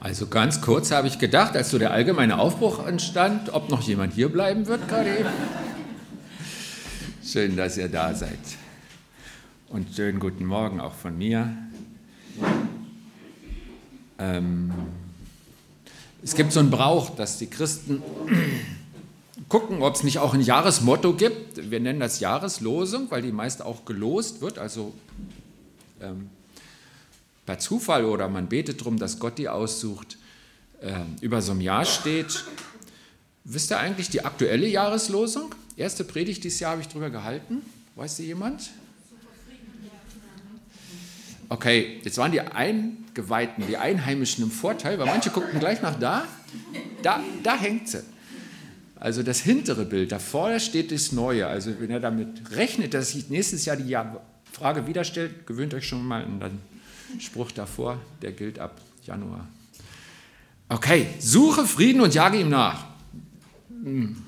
Also ganz kurz habe ich gedacht, als so der allgemeine Aufbruch entstand, ob noch jemand hier bleiben wird gerade eben. Schön, dass ihr da seid. Und schönen guten Morgen auch von mir. Ähm, es gibt so einen Brauch, dass die Christen gucken, ob es nicht auch ein Jahresmotto gibt. Wir nennen das Jahreslosung, weil die meist auch gelost wird, also ähm, per Zufall oder man betet darum, dass Gott die aussucht, äh, über so einem Jahr steht. Wisst ihr eigentlich die aktuelle Jahreslosung? Erste Predigt dieses Jahr habe ich drüber gehalten. Weiß sie jemand? Okay, jetzt waren die Eingeweihten, die Einheimischen im Vorteil, weil manche guckten gleich nach da. Da, da hängt sie. Also das hintere Bild, davor steht das Neue. Also wenn ihr damit rechnet, dass sich nächstes Jahr die Frage wieder stellt, gewöhnt euch schon mal an Spruch davor, der gilt ab Januar. Okay, suche Frieden und jage ihm nach. Hm.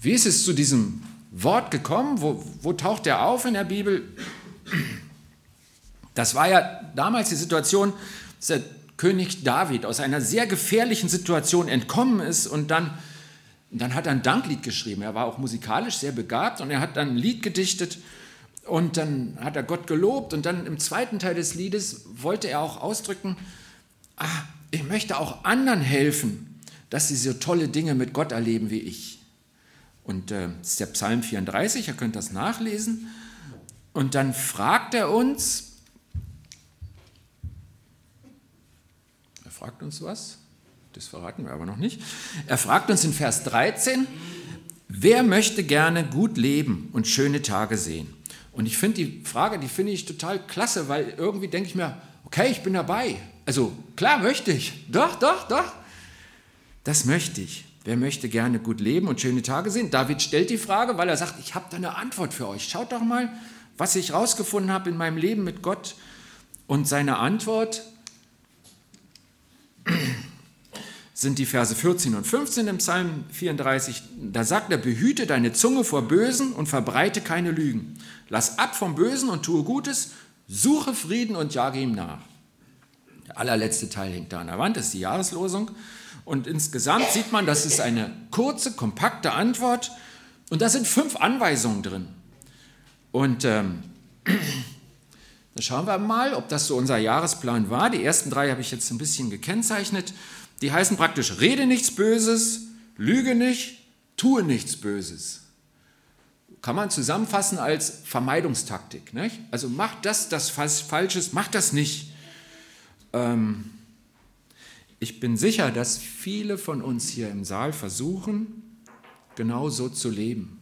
Wie ist es zu diesem Wort gekommen? Wo, wo taucht er auf in der Bibel? Das war ja damals die Situation, dass der König David aus einer sehr gefährlichen Situation entkommen ist und dann, dann hat er ein Danklied geschrieben. Er war auch musikalisch sehr begabt und er hat dann ein Lied gedichtet und dann hat er Gott gelobt und dann im zweiten Teil des Liedes wollte er auch ausdrücken, ah, ich möchte auch anderen helfen, dass sie so tolle Dinge mit Gott erleben wie ich. Und äh, das ist der Psalm 34, ihr könnt das nachlesen. Und dann fragt er uns, er fragt uns was, das verraten wir aber noch nicht. Er fragt uns in Vers 13, wer möchte gerne gut leben und schöne Tage sehen? Und ich finde die Frage, die finde ich total klasse, weil irgendwie denke ich mir, okay, ich bin dabei. Also klar möchte ich. Doch, doch, doch. Das möchte ich. Wer möchte gerne gut leben und schöne Tage sehen? David stellt die Frage, weil er sagt, ich habe da eine Antwort für euch. Schaut doch mal, was ich rausgefunden habe in meinem Leben mit Gott. Und seine Antwort sind die Verse 14 und 15 im Psalm 34. Da sagt er, behüte deine Zunge vor Bösen und verbreite keine Lügen. Lass ab vom Bösen und tue Gutes, suche Frieden und jage ihm nach. Der allerletzte Teil hängt da an der Wand, das ist die Jahreslosung. Und insgesamt sieht man, das ist eine kurze, kompakte Antwort. Und da sind fünf Anweisungen drin. Und ähm, dann schauen wir mal, ob das so unser Jahresplan war. Die ersten drei habe ich jetzt ein bisschen gekennzeichnet. Die heißen praktisch, rede nichts Böses, lüge nicht, tue nichts Böses. Kann man zusammenfassen als Vermeidungstaktik. Nicht? Also mach das, das Falsches, mach das nicht. Ähm, ich bin sicher, dass viele von uns hier im Saal versuchen, genau so zu leben.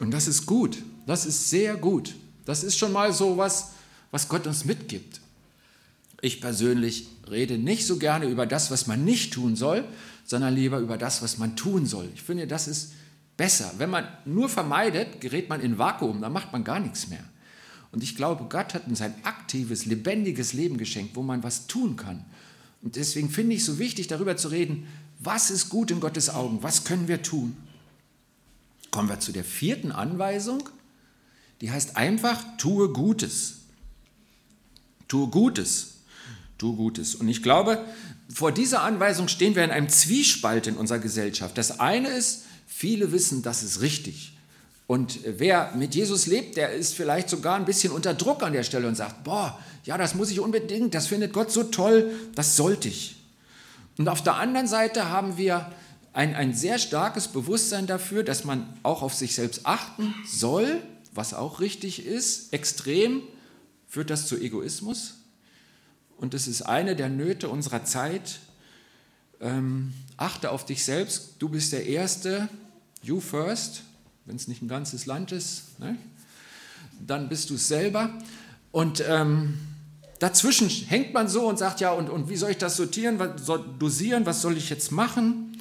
Und das ist gut, das ist sehr gut. Das ist schon mal so was, was Gott uns mitgibt. Ich persönlich rede nicht so gerne über das, was man nicht tun soll, sondern lieber über das, was man tun soll. Ich finde, das ist besser. Wenn man nur vermeidet, gerät man in Vakuum, dann macht man gar nichts mehr. Und ich glaube, Gott hat uns ein aktives, lebendiges Leben geschenkt, wo man was tun kann. Und deswegen finde ich es so wichtig, darüber zu reden, was ist gut in Gottes Augen, was können wir tun. Kommen wir zu der vierten Anweisung, die heißt einfach, tue Gutes. Tue Gutes. Tue Gutes. Und ich glaube, vor dieser Anweisung stehen wir in einem Zwiespalt in unserer Gesellschaft. Das eine ist, viele wissen, das ist richtig. Und wer mit Jesus lebt, der ist vielleicht sogar ein bisschen unter Druck an der Stelle und sagt, boah, ja, das muss ich unbedingt, das findet Gott so toll, das sollte ich. Und auf der anderen Seite haben wir ein, ein sehr starkes Bewusstsein dafür, dass man auch auf sich selbst achten soll, was auch richtig ist. Extrem führt das zu Egoismus. Und es ist eine der Nöte unserer Zeit. Ähm, achte auf dich selbst, du bist der Erste, you first, wenn es nicht ein ganzes Land ist, ne? dann bist du es selber. Und ähm, dazwischen hängt man so und sagt, ja, und, und wie soll ich das sortieren, was soll, dosieren, was soll ich jetzt machen?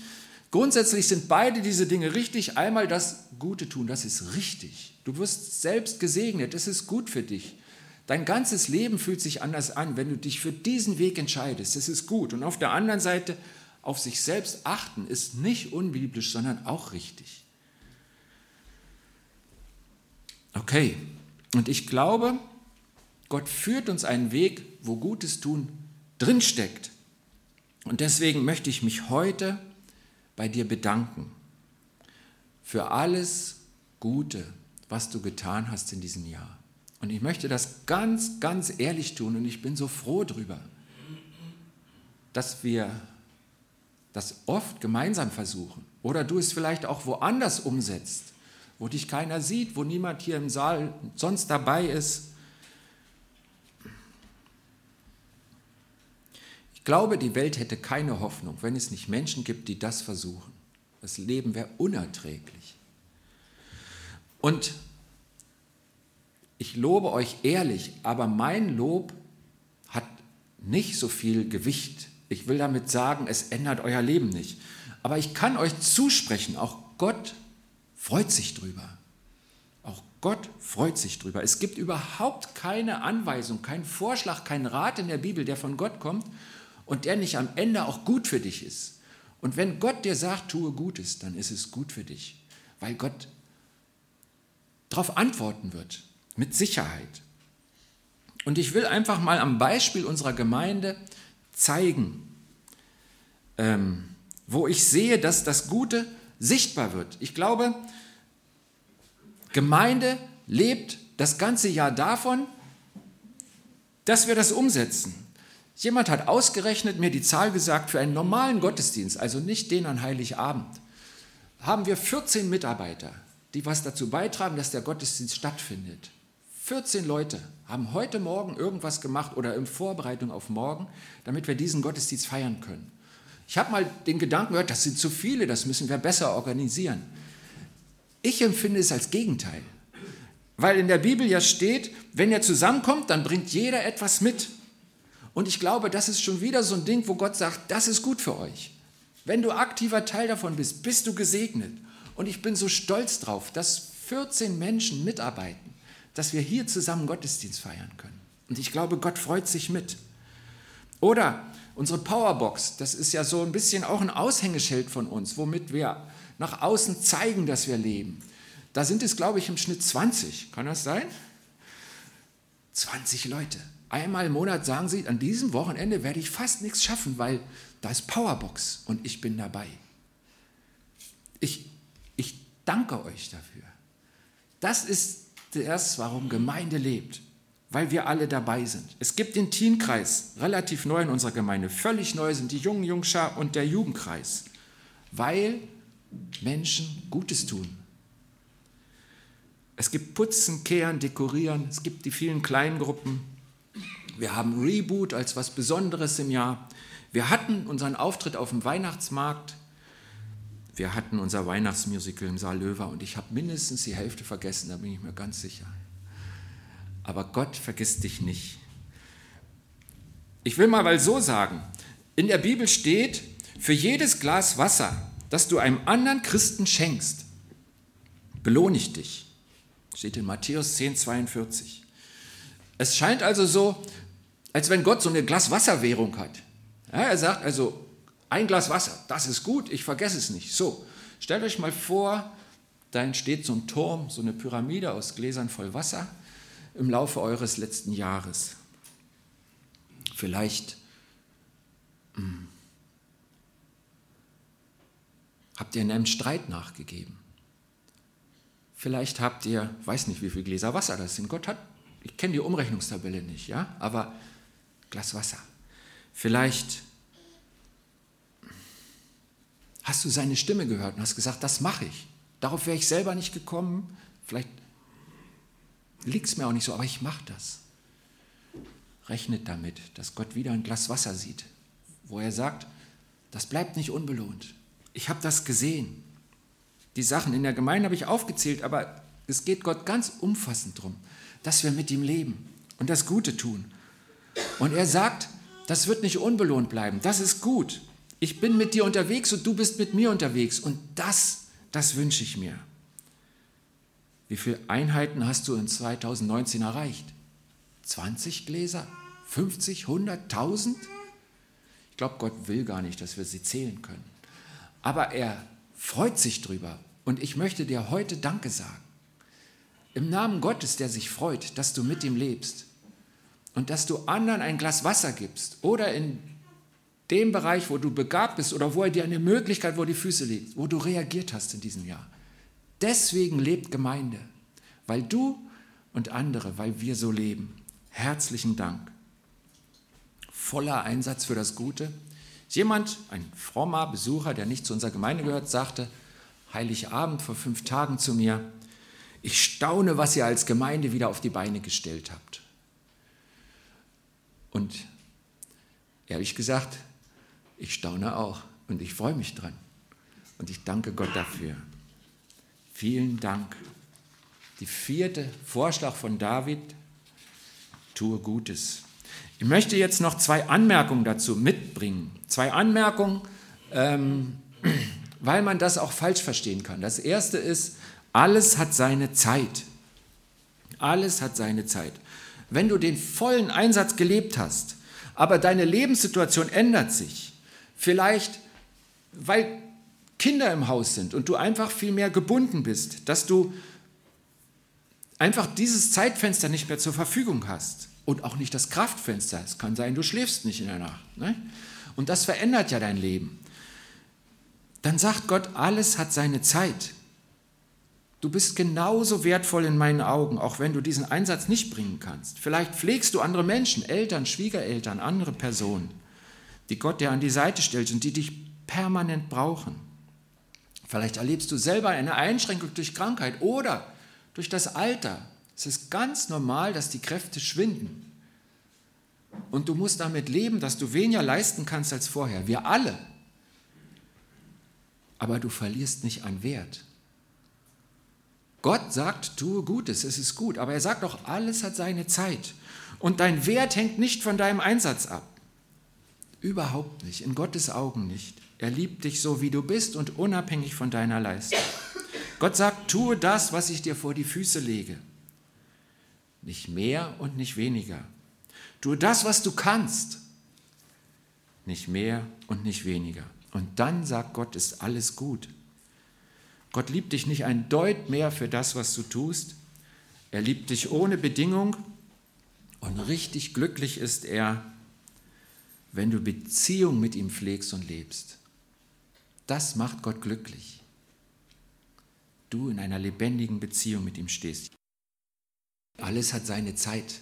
Grundsätzlich sind beide diese Dinge richtig. Einmal das Gute tun, das ist richtig. Du wirst selbst gesegnet, es ist gut für dich. Dein ganzes Leben fühlt sich anders an, wenn du dich für diesen Weg entscheidest. Das ist gut. Und auf der anderen Seite, auf sich selbst achten, ist nicht unbiblisch, sondern auch richtig. Okay, und ich glaube, Gott führt uns einen Weg, wo Gutes tun drinsteckt. Und deswegen möchte ich mich heute bei dir bedanken für alles Gute, was du getan hast in diesem Jahr. Und ich möchte das ganz, ganz ehrlich tun und ich bin so froh darüber, dass wir das oft gemeinsam versuchen oder du es vielleicht auch woanders umsetzt, wo dich keiner sieht, wo niemand hier im Saal sonst dabei ist. Ich glaube, die Welt hätte keine Hoffnung, wenn es nicht Menschen gibt, die das versuchen. Das Leben wäre unerträglich. Und ich lobe euch ehrlich, aber mein Lob hat nicht so viel Gewicht. Ich will damit sagen, es ändert euer Leben nicht. Aber ich kann euch zusprechen, auch Gott freut sich drüber. Auch Gott freut sich drüber. Es gibt überhaupt keine Anweisung, keinen Vorschlag, keinen Rat in der Bibel, der von Gott kommt und der nicht am Ende auch gut für dich ist. Und wenn Gott dir sagt, tue Gutes, dann ist es gut für dich, weil Gott darauf antworten wird, mit Sicherheit. Und ich will einfach mal am Beispiel unserer Gemeinde zeigen, ähm, wo ich sehe, dass das Gute sichtbar wird. Ich glaube, Gemeinde lebt das ganze Jahr davon, dass wir das umsetzen. Jemand hat ausgerechnet mir die Zahl gesagt, für einen normalen Gottesdienst, also nicht den an Heiligabend, haben wir 14 Mitarbeiter, die was dazu beitragen, dass der Gottesdienst stattfindet. 14 Leute haben heute Morgen irgendwas gemacht oder in Vorbereitung auf morgen, damit wir diesen Gottesdienst feiern können. Ich habe mal den Gedanken gehört, das sind zu viele, das müssen wir besser organisieren. Ich empfinde es als Gegenteil, weil in der Bibel ja steht, wenn er zusammenkommt, dann bringt jeder etwas mit. Und ich glaube, das ist schon wieder so ein Ding, wo Gott sagt, das ist gut für euch. Wenn du aktiver Teil davon bist, bist du gesegnet. Und ich bin so stolz drauf, dass 14 Menschen mitarbeiten, dass wir hier zusammen Gottesdienst feiern können. Und ich glaube, Gott freut sich mit. Oder Unsere Powerbox, das ist ja so ein bisschen auch ein Aushängeschild von uns, womit wir nach außen zeigen, dass wir leben. Da sind es, glaube ich, im Schnitt 20. Kann das sein? 20 Leute. Einmal im Monat sagen sie, an diesem Wochenende werde ich fast nichts schaffen, weil da ist Powerbox und ich bin dabei. Ich, ich danke euch dafür. Das ist das, warum Gemeinde lebt weil wir alle dabei sind. Es gibt den Teenkreis, relativ neu in unserer Gemeinde. Völlig neu sind die jungen Jungschar und der Jugendkreis, weil Menschen Gutes tun. Es gibt Putzen, Kehren, Dekorieren, es gibt die vielen kleinen Gruppen. Wir haben Reboot als was Besonderes im Jahr. Wir hatten unseren Auftritt auf dem Weihnachtsmarkt. Wir hatten unser Weihnachtsmusical im Saal Löwer und ich habe mindestens die Hälfte vergessen, da bin ich mir ganz sicher aber Gott vergisst dich nicht. Ich will mal so sagen, in der Bibel steht, für jedes Glas Wasser, das du einem anderen Christen schenkst, belohne ich dich. Steht in Matthäus 10, 42. Es scheint also so, als wenn Gott so eine Glas-Wasser-Währung hat. Ja, er sagt also, ein Glas Wasser, das ist gut, ich vergesse es nicht. So, stellt euch mal vor, da entsteht so ein Turm, so eine Pyramide aus Gläsern voll Wasser im Laufe eures letzten Jahres. Vielleicht hm, habt ihr in einem Streit nachgegeben. Vielleicht habt ihr, weiß nicht, wie viele Gläser Wasser das sind. Gott hat, ich kenne die Umrechnungstabelle nicht, ja, aber Glas Wasser. Vielleicht hast du seine Stimme gehört und hast gesagt, das mache ich. Darauf wäre ich selber nicht gekommen. Vielleicht liegt es mir auch nicht so, aber ich mache das. Rechnet damit, dass Gott wieder ein Glas Wasser sieht, wo er sagt, das bleibt nicht unbelohnt. Ich habe das gesehen. Die Sachen in der Gemeinde habe ich aufgezählt, aber es geht Gott ganz umfassend darum, dass wir mit ihm leben und das Gute tun. Und er sagt, das wird nicht unbelohnt bleiben, das ist gut. Ich bin mit dir unterwegs und du bist mit mir unterwegs und das, das wünsche ich mir. Wie viele Einheiten hast du in 2019 erreicht? 20 Gläser? 50? 100? 1000? Ich glaube, Gott will gar nicht, dass wir sie zählen können. Aber er freut sich drüber. Und ich möchte dir heute Danke sagen. Im Namen Gottes, der sich freut, dass du mit ihm lebst. und dass du anderen ein Glas Wasser gibst oder in dem Bereich, wo du begabt bist oder wo er dir eine Möglichkeit, wo die Füße liegt, wo du reagiert hast in diesem Jahr. Deswegen lebt Gemeinde, weil du und andere, weil wir so leben. Herzlichen Dank. Voller Einsatz für das Gute. Jemand, ein frommer Besucher, der nicht zu unserer Gemeinde gehört, sagte Heiligabend vor fünf Tagen zu mir, ich staune, was ihr als Gemeinde wieder auf die Beine gestellt habt. Und ehrlich gesagt, ich staune auch und ich freue mich dran. Und ich danke Gott dafür. Vielen Dank. Die vierte Vorschlag von David, tue Gutes. Ich möchte jetzt noch zwei Anmerkungen dazu mitbringen. Zwei Anmerkungen, ähm, weil man das auch falsch verstehen kann. Das erste ist, alles hat seine Zeit. Alles hat seine Zeit. Wenn du den vollen Einsatz gelebt hast, aber deine Lebenssituation ändert sich, vielleicht weil Kinder im Haus sind und du einfach viel mehr gebunden bist, dass du einfach dieses Zeitfenster nicht mehr zur Verfügung hast und auch nicht das Kraftfenster. Es kann sein, du schläfst nicht in der Nacht. Ne? Und das verändert ja dein Leben. Dann sagt Gott, alles hat seine Zeit. Du bist genauso wertvoll in meinen Augen, auch wenn du diesen Einsatz nicht bringen kannst. Vielleicht pflegst du andere Menschen, Eltern, Schwiegereltern, andere Personen, die Gott dir an die Seite stellt und die dich permanent brauchen. Vielleicht erlebst du selber eine Einschränkung durch Krankheit oder durch das Alter. Es ist ganz normal, dass die Kräfte schwinden. Und du musst damit leben, dass du weniger leisten kannst als vorher. Wir alle. Aber du verlierst nicht an Wert. Gott sagt, tue Gutes, es ist gut, aber er sagt auch, alles hat seine Zeit. Und dein Wert hängt nicht von deinem Einsatz ab. Überhaupt nicht, in Gottes Augen nicht. Er liebt dich so, wie du bist und unabhängig von deiner Leistung. Gott sagt, tue das, was ich dir vor die Füße lege. Nicht mehr und nicht weniger. Tue das, was du kannst. Nicht mehr und nicht weniger. Und dann sagt Gott, ist alles gut. Gott liebt dich nicht ein Deut mehr für das, was du tust. Er liebt dich ohne Bedingung und richtig glücklich ist er, wenn du Beziehung mit ihm pflegst und lebst. Das macht Gott glücklich. Du in einer lebendigen Beziehung mit ihm stehst. Alles hat seine Zeit.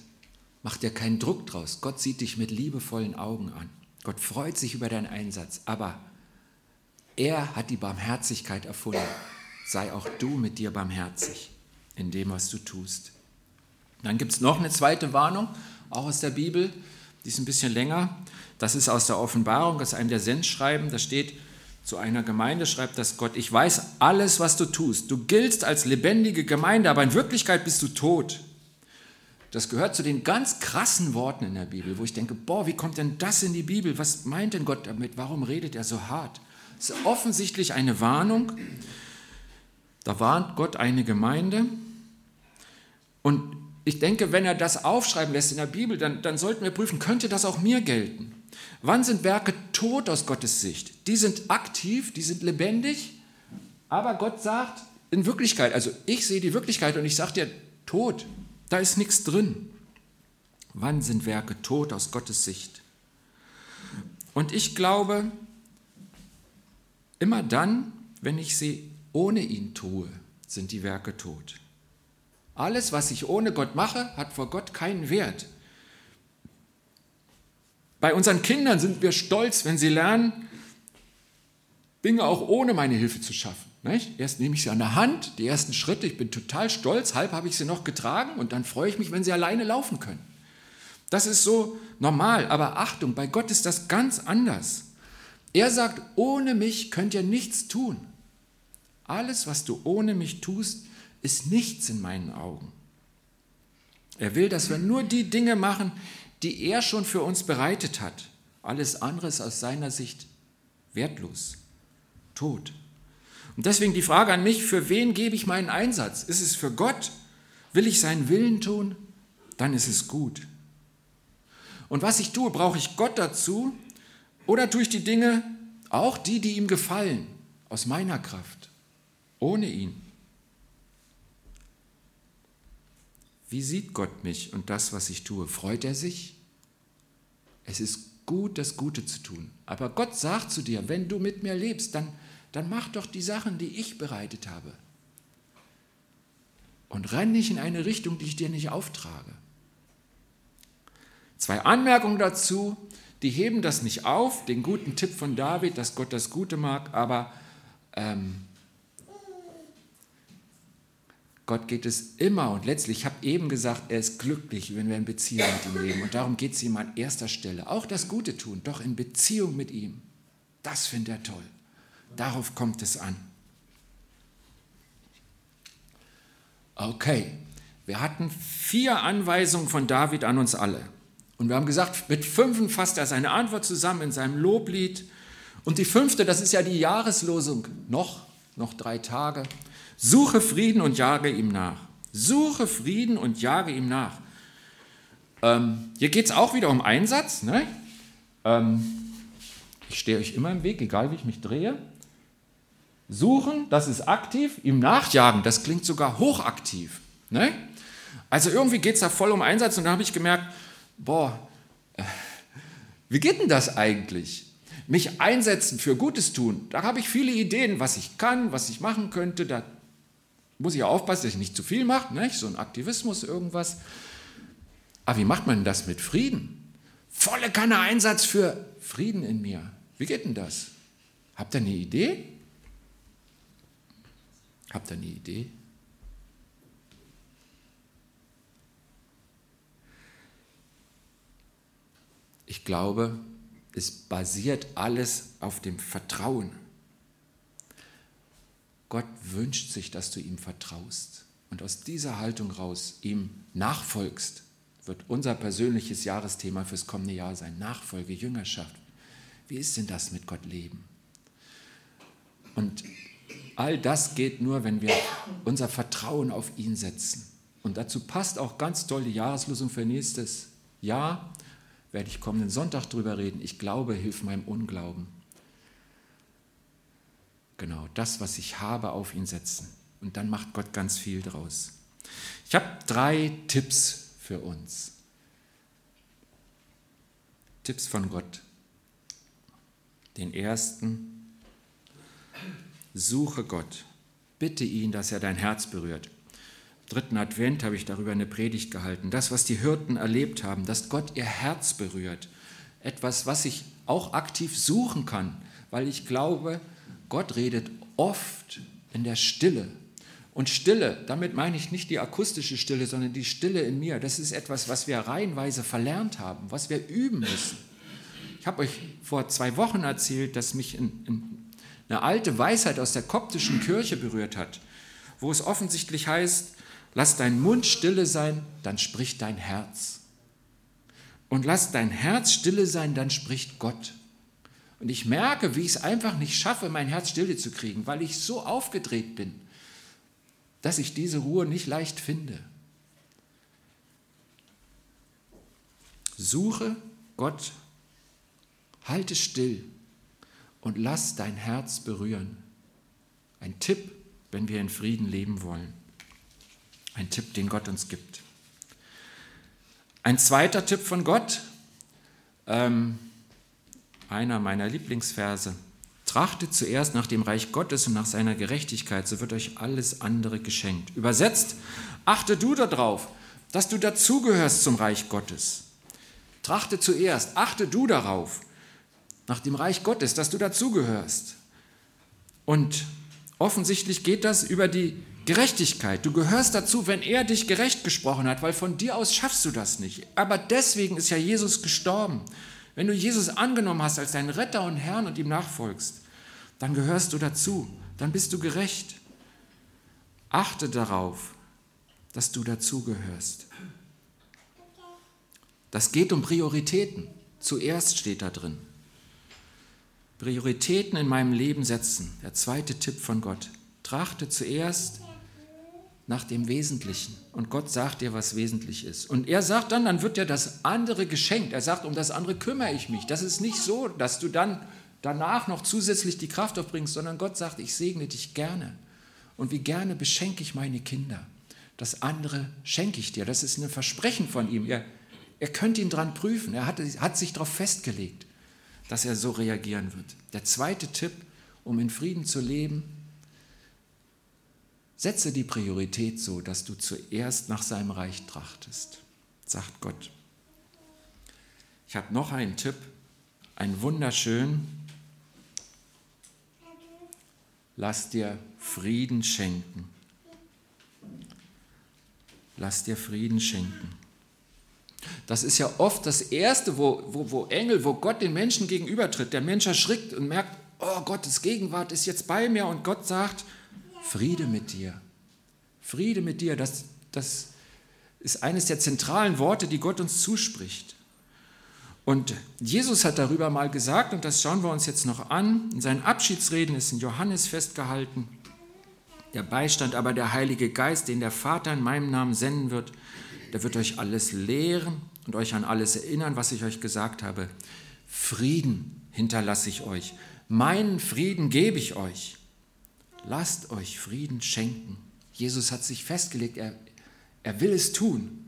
Mach dir keinen Druck draus. Gott sieht dich mit liebevollen Augen an. Gott freut sich über deinen Einsatz, aber er hat die Barmherzigkeit erfunden sei auch du mit dir barmherzig in dem, was du tust. Dann gibt es noch eine zweite Warnung, auch aus der Bibel, die ist ein bisschen länger. Das ist aus der Offenbarung, aus einem der Sendschreiben. Da steht zu einer Gemeinde, schreibt das Gott, ich weiß alles, was du tust. Du giltst als lebendige Gemeinde, aber in Wirklichkeit bist du tot. Das gehört zu den ganz krassen Worten in der Bibel, wo ich denke, boah, wie kommt denn das in die Bibel? Was meint denn Gott damit? Warum redet er so hart? Es ist offensichtlich eine Warnung. Da warnt Gott eine Gemeinde. Und ich denke, wenn er das aufschreiben lässt in der Bibel, dann, dann sollten wir prüfen, könnte das auch mir gelten? Wann sind Werke tot aus Gottes Sicht? Die sind aktiv, die sind lebendig, aber Gott sagt in Wirklichkeit, also ich sehe die Wirklichkeit und ich sage dir, tot, da ist nichts drin. Wann sind Werke tot aus Gottes Sicht? Und ich glaube, immer dann, wenn ich sie ohne ihn tue, sind die Werke tot. Alles, was ich ohne Gott mache, hat vor Gott keinen Wert. Bei unseren Kindern sind wir stolz, wenn sie lernen, Dinge auch ohne meine Hilfe zu schaffen. Nicht? Erst nehme ich sie an der Hand, die ersten Schritte, ich bin total stolz, halb habe ich sie noch getragen und dann freue ich mich, wenn sie alleine laufen können. Das ist so normal, aber Achtung, bei Gott ist das ganz anders. Er sagt, ohne mich könnt ihr nichts tun. Alles, was du ohne mich tust, ist nichts in meinen Augen. Er will, dass wir nur die Dinge machen, die er schon für uns bereitet hat. Alles andere ist aus seiner Sicht wertlos, tot. Und deswegen die Frage an mich, für wen gebe ich meinen Einsatz? Ist es für Gott? Will ich seinen Willen tun? Dann ist es gut. Und was ich tue, brauche ich Gott dazu oder tue ich die Dinge, auch die, die ihm gefallen, aus meiner Kraft? ohne ihn. Wie sieht Gott mich und das, was ich tue? Freut er sich? Es ist gut, das Gute zu tun. Aber Gott sagt zu dir, wenn du mit mir lebst, dann, dann mach doch die Sachen, die ich bereitet habe. Und renn nicht in eine Richtung, die ich dir nicht auftrage. Zwei Anmerkungen dazu, die heben das nicht auf, den guten Tipp von David, dass Gott das Gute mag, aber ähm, Gott geht es immer und letztlich, ich habe eben gesagt, er ist glücklich, wenn wir in Beziehung mit ihm leben. Und darum geht es ihm an erster Stelle. Auch das Gute tun, doch in Beziehung mit ihm. Das findet er toll. Darauf kommt es an. Okay, wir hatten vier Anweisungen von David an uns alle. Und wir haben gesagt, mit fünf fasst er seine Antwort zusammen in seinem Loblied. Und die fünfte, das ist ja die Jahreslosung. Noch, noch drei Tage. Suche Frieden und jage ihm nach. Suche Frieden und jage ihm nach. Ähm, hier geht es auch wieder um Einsatz. Ne? Ähm, ich stehe euch immer im Weg, egal wie ich mich drehe. Suchen, das ist aktiv. Ihm nachjagen, das klingt sogar hochaktiv. Ne? Also irgendwie geht es da voll um Einsatz und da habe ich gemerkt, boah, äh, wie geht denn das eigentlich? Mich einsetzen für Gutes tun, da habe ich viele Ideen, was ich kann, was ich machen könnte, da muss ich aufpassen, dass ich nicht zu viel mache, nicht? so ein Aktivismus, irgendwas. Aber wie macht man das mit Frieden? Volle Kanne Einsatz für Frieden in mir. Wie geht denn das? Habt ihr eine Idee? Habt ihr eine Idee? Ich glaube, es basiert alles auf dem Vertrauen. Gott wünscht sich, dass du ihm vertraust und aus dieser Haltung raus ihm nachfolgst, wird unser persönliches Jahresthema fürs kommende Jahr sein. Nachfolge, Jüngerschaft. Wie ist denn das mit Gott leben? Und all das geht nur, wenn wir unser Vertrauen auf ihn setzen. Und dazu passt auch ganz toll die Jahreslosung für nächstes Jahr. Werde ich kommenden Sonntag drüber reden. Ich glaube, hilf meinem Unglauben. Genau, das, was ich habe, auf ihn setzen. Und dann macht Gott ganz viel draus. Ich habe drei Tipps für uns. Tipps von Gott. Den ersten, suche Gott. Bitte ihn, dass er dein Herz berührt. Im dritten Advent habe ich darüber eine Predigt gehalten. Das, was die Hirten erlebt haben, dass Gott ihr Herz berührt. Etwas, was ich auch aktiv suchen kann, weil ich glaube, Gott redet oft in der Stille. Und Stille, damit meine ich nicht die akustische Stille, sondern die Stille in mir. Das ist etwas, was wir reihenweise verlernt haben, was wir üben müssen. Ich habe euch vor zwei Wochen erzählt, dass mich in, in eine alte Weisheit aus der koptischen Kirche berührt hat, wo es offensichtlich heißt, lass dein Mund stille sein, dann spricht dein Herz. Und lass dein Herz stille sein, dann spricht Gott. Und ich merke, wie ich es einfach nicht schaffe, mein Herz stille zu kriegen, weil ich so aufgedreht bin, dass ich diese Ruhe nicht leicht finde. Suche Gott, halte still und lass dein Herz berühren. Ein Tipp, wenn wir in Frieden leben wollen. Ein Tipp, den Gott uns gibt. Ein zweiter Tipp von Gott. Ähm, einer meiner Lieblingsverse. Trachtet zuerst nach dem Reich Gottes und nach seiner Gerechtigkeit, so wird euch alles andere geschenkt. Übersetzt, achte du darauf, dass du dazugehörst zum Reich Gottes. Trachte zuerst, achte du darauf, nach dem Reich Gottes, dass du dazugehörst. Und offensichtlich geht das über die Gerechtigkeit. Du gehörst dazu, wenn er dich gerecht gesprochen hat, weil von dir aus schaffst du das nicht. Aber deswegen ist ja Jesus gestorben. Wenn du Jesus angenommen hast als deinen Retter und Herrn und ihm nachfolgst, dann gehörst du dazu, dann bist du gerecht. Achte darauf, dass du dazugehörst. Das geht um Prioritäten. Zuerst steht da drin. Prioritäten in meinem Leben setzen. Der zweite Tipp von Gott. Trachte zuerst nach dem Wesentlichen. Und Gott sagt dir, was wesentlich ist. Und er sagt dann, dann wird dir das andere geschenkt. Er sagt, um das andere kümmere ich mich. Das ist nicht so, dass du dann danach noch zusätzlich die Kraft aufbringst, sondern Gott sagt, ich segne dich gerne. Und wie gerne beschenke ich meine Kinder. Das andere schenke ich dir. Das ist ein Versprechen von ihm. Er, er könnt ihn dran prüfen. Er hat, hat sich darauf festgelegt, dass er so reagieren wird. Der zweite Tipp, um in Frieden zu leben, setze die Priorität so, dass du zuerst nach seinem Reich trachtest, sagt Gott. Ich habe noch einen Tipp, einen wunderschönen. Lass dir Frieden schenken. Lass dir Frieden schenken. Das ist ja oft das Erste, wo, wo, wo Engel, wo Gott den Menschen gegenübertritt. Der Mensch erschrickt und merkt, oh, Gottes Gegenwart ist jetzt bei mir und Gott sagt, Friede mit dir. Friede mit dir, das, das ist eines der zentralen Worte, die Gott uns zuspricht. Und Jesus hat darüber mal gesagt, und das schauen wir uns jetzt noch an, in seinen Abschiedsreden ist in Johannes festgehalten, der Beistand aber der Heilige Geist, den der Vater in meinem Namen senden wird, der wird euch alles lehren und euch an alles erinnern, was ich euch gesagt habe. Frieden hinterlasse ich euch, meinen Frieden gebe ich euch. Lasst euch Frieden schenken. Jesus hat sich festgelegt, er, er will es tun.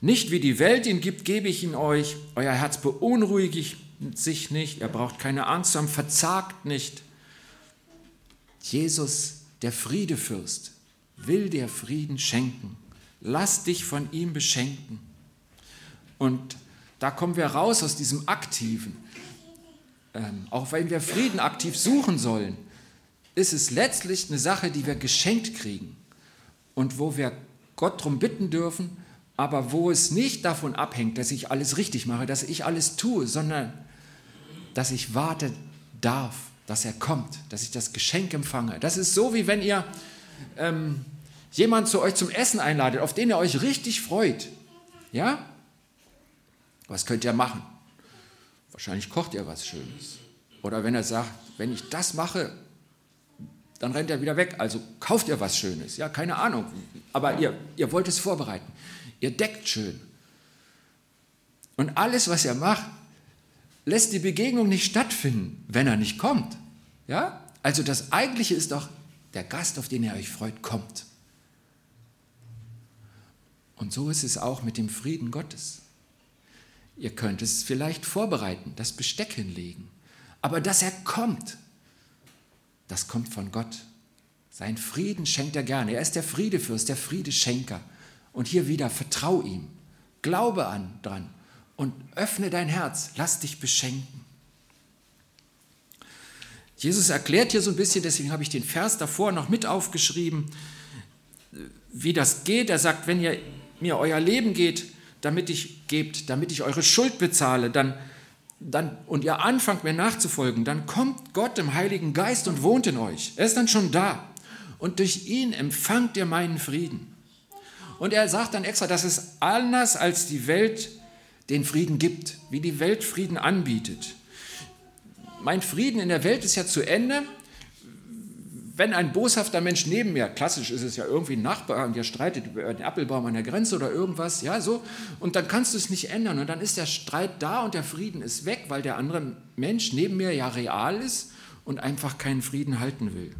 Nicht wie die Welt ihn gibt, gebe ich ihn euch. Euer Herz beunruhigt sich nicht, er braucht keine Angst haben, verzagt nicht. Jesus, der Friedefürst, will dir Frieden schenken. Lass dich von ihm beschenken. Und da kommen wir raus aus diesem Aktiven. Ähm, auch wenn wir Frieden aktiv suchen sollen, ist es letztlich eine Sache, die wir geschenkt kriegen und wo wir Gott darum bitten dürfen, aber wo es nicht davon abhängt, dass ich alles richtig mache, dass ich alles tue, sondern dass ich warte darf, dass er kommt, dass ich das Geschenk empfange. Das ist so, wie wenn ihr ähm, jemand zu euch zum Essen einladet, auf den ihr euch richtig freut. Ja? Was könnt ihr machen? Wahrscheinlich kocht ihr was Schönes. Oder wenn er sagt, wenn ich das mache, dann rennt er wieder weg. Also kauft ihr was Schönes. Ja, keine Ahnung. Aber ihr, ihr wollt es vorbereiten. Ihr deckt schön. Und alles, was er macht, lässt die Begegnung nicht stattfinden, wenn er nicht kommt. Ja? Also das Eigentliche ist doch, der Gast, auf den ihr euch freut, kommt. Und so ist es auch mit dem Frieden Gottes. Ihr könnt es vielleicht vorbereiten, das Besteck hinlegen. Aber dass er kommt, das kommt von Gott. Sein Frieden schenkt er gerne. Er ist der Friedefürst, der Friedeschenker. Und hier wieder, vertrau ihm, glaube an dran und öffne dein Herz, lass dich beschenken. Jesus erklärt hier so ein bisschen, deswegen habe ich den Vers davor noch mit aufgeschrieben, wie das geht. Er sagt, wenn ihr mir euer Leben geht, damit ich gebt, damit ich eure Schuld bezahle, dann dann, und ihr anfangt mir nachzufolgen, dann kommt Gott im Heiligen Geist und wohnt in euch. Er ist dann schon da. Und durch ihn empfangt ihr meinen Frieden. Und er sagt dann extra, das ist anders, als die Welt den Frieden gibt, wie die Welt Frieden anbietet. Mein Frieden in der Welt ist ja zu Ende, wenn ein boshafter Mensch neben mir, klassisch ist es ja irgendwie ein Nachbar und der streitet über den Appelbaum an der Grenze oder irgendwas, ja, so, und dann kannst du es nicht ändern und dann ist der Streit da und der Frieden ist weg, weil der andere Mensch neben mir ja real ist und einfach keinen Frieden halten will.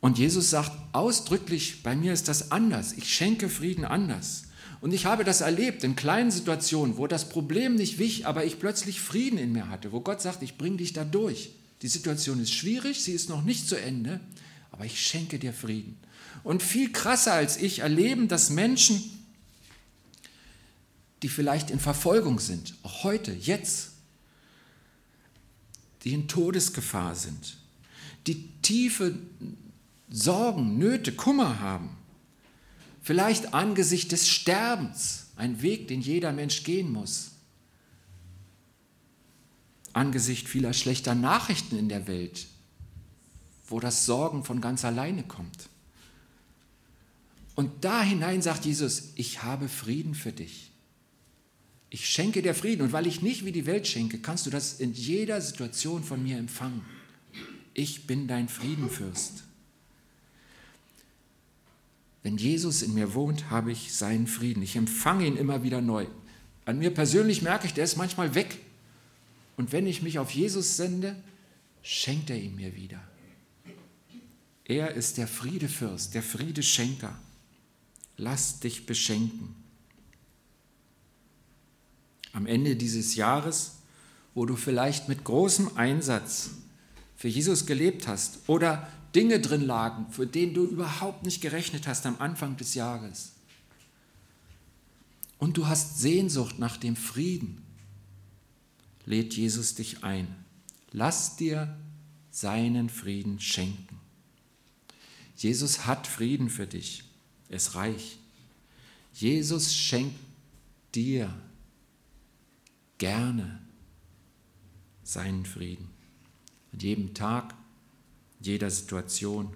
Und Jesus sagt ausdrücklich, bei mir ist das anders, ich schenke Frieden anders. Und ich habe das erlebt in kleinen Situationen, wo das Problem nicht wich, aber ich plötzlich Frieden in mir hatte, wo Gott sagt, ich bringe dich da durch. Die Situation ist schwierig, sie ist noch nicht zu Ende, aber ich schenke dir Frieden. Und viel krasser als ich erleben, dass Menschen, die vielleicht in Verfolgung sind, auch heute, jetzt, die in Todesgefahr sind, die tiefe Sorgen, Nöte, Kummer haben, vielleicht angesichts des Sterbens, ein Weg, den jeder Mensch gehen muss, angesichts vieler schlechter Nachrichten in der Welt, wo das Sorgen von ganz alleine kommt. Und da hinein sagt Jesus, ich habe Frieden für dich. Ich schenke dir Frieden. Und weil ich nicht wie die Welt schenke, kannst du das in jeder Situation von mir empfangen. Ich bin dein Friedenfürst. Wenn Jesus in mir wohnt, habe ich seinen Frieden. Ich empfange ihn immer wieder neu. An mir persönlich merke ich, der ist manchmal weg. Und wenn ich mich auf Jesus sende, schenkt er ihn mir wieder. Er ist der Friedefürst, der Friedeschenker. Lass dich beschenken. Am Ende dieses Jahres, wo du vielleicht mit großem Einsatz für Jesus gelebt hast oder Dinge drin lagen, für denen du überhaupt nicht gerechnet hast am Anfang des Jahres. Und du hast Sehnsucht nach dem Frieden, lädt Jesus dich ein. Lass dir seinen Frieden schenken. Jesus hat Frieden für dich. Er ist reich. Jesus schenkt dir gerne seinen Frieden. An jedem Tag, jeder Situation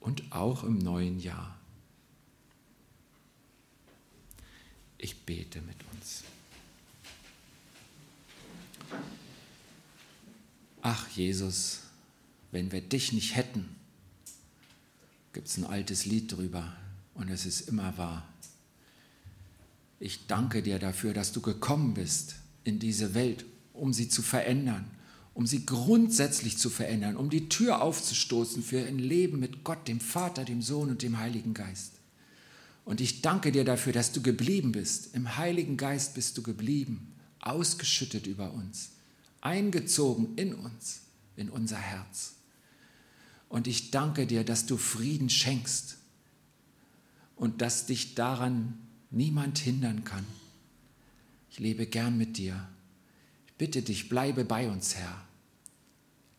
und auch im neuen Jahr. Ich bete mit uns. Ach Jesus, wenn wir dich nicht hätten, gibt es ein altes Lied drüber und es ist immer wahr. Ich danke dir dafür, dass du gekommen bist in diese Welt, um sie zu verändern, um sie grundsätzlich zu verändern, um die Tür aufzustoßen für ein Leben mit Gott, dem Vater, dem Sohn und dem Heiligen Geist. Und ich danke dir dafür, dass du geblieben bist. Im Heiligen Geist bist du geblieben, ausgeschüttet über uns, eingezogen in uns, in unser Herz. Und ich danke dir, dass du Frieden schenkst und dass dich daran niemand hindern kann. Ich lebe gern mit dir. Ich bitte dich, bleibe bei uns, Herr.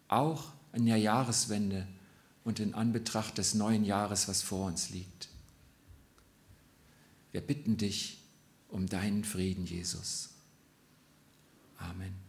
Auch in der Jahreswende und in Anbetracht des neuen Jahres, was vor uns liegt. Wir bitten dich um deinen Frieden, Jesus. Amen.